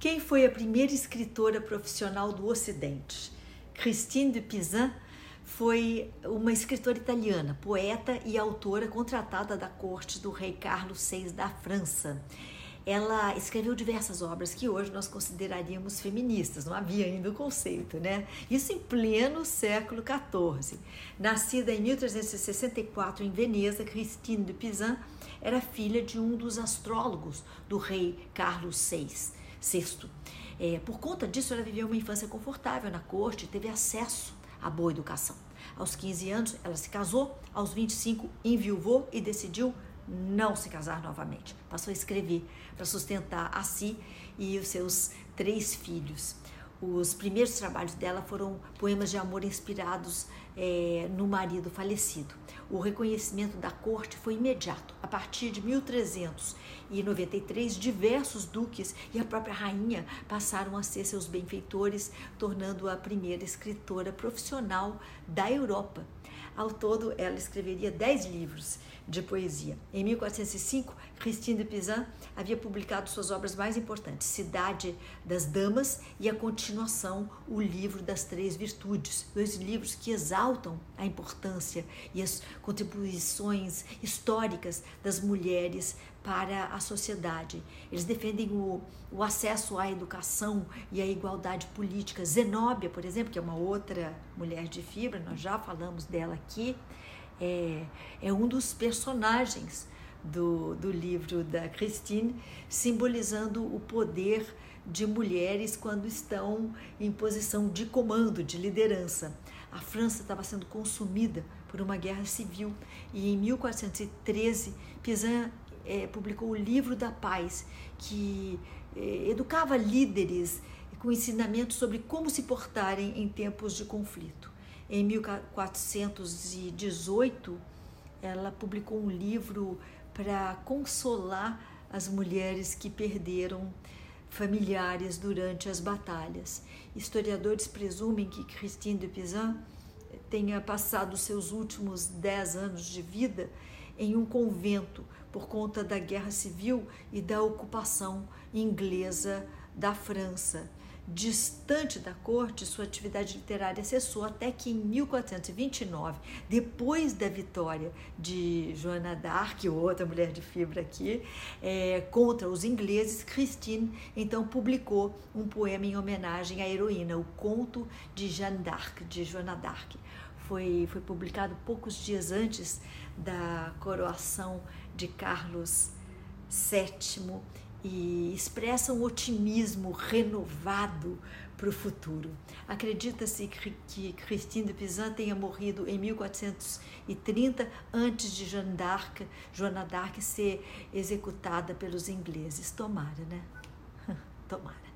Quem foi a primeira escritora profissional do Ocidente? Christine de Pizan foi uma escritora italiana, poeta e autora contratada da corte do rei Carlos VI da França. Ela escreveu diversas obras que hoje nós consideraríamos feministas, não havia ainda o conceito, né? Isso em pleno século XIV. Nascida em 1364 em Veneza, Christine de Pizan era filha de um dos astrólogos do rei Carlos VI. VI. É, por conta disso, ela viveu uma infância confortável na corte e teve acesso à boa educação. Aos 15 anos, ela se casou, aos 25, enviuvou e decidiu não se casar novamente. Passou a escrever para sustentar a si e os seus três filhos. Os primeiros trabalhos dela foram poemas de amor inspirados é, no marido falecido. O reconhecimento da corte foi imediato. A partir de 1393, diversos duques e a própria rainha passaram a ser seus benfeitores, tornando-a a primeira escritora profissional da Europa. Ao todo, ela escreveria dez livros de poesia. Em 1405, Christine de Pizan havia publicado suas obras mais importantes, Cidade das Damas e a continuação, O Livro das Três Virtudes, dois livros que exaltam a importância e as contribuições históricas das mulheres para a sociedade. Eles defendem o, o acesso à educação e à igualdade política. Zenóbia, por exemplo, que é uma outra mulher de fibra, nós já falamos dela aqui, é, é um dos personagens do, do livro da Christine, simbolizando o poder de mulheres quando estão em posição de comando, de liderança. A França estava sendo consumida por uma guerra civil e em 1413 Pizan é, publicou o Livro da Paz, que é, educava líderes com ensinamentos sobre como se portarem em tempos de conflito. Em 1418, ela publicou um livro para consolar as mulheres que perderam familiares durante as batalhas. Historiadores presumem que Christine de Pizan tenha passado seus últimos dez anos de vida em um convento por conta da guerra civil e da ocupação inglesa da França. Distante da corte, sua atividade literária cessou até que em 1429, depois da vitória de Joana d'Arc, outra mulher de fibra aqui, é, contra os ingleses, Christine então publicou um poema em homenagem à heroína, o Conto de Jeanne d'Arc, de Joana d'Arc. Foi, foi publicado poucos dias antes da coroação de Carlos VII e expressa um otimismo renovado para o futuro. Acredita-se que Christine de Pizan tenha morrido em 1430 antes de Jeanne d'Arc, Joana d'Arc ser executada pelos ingleses. Tomara, né? Tomara.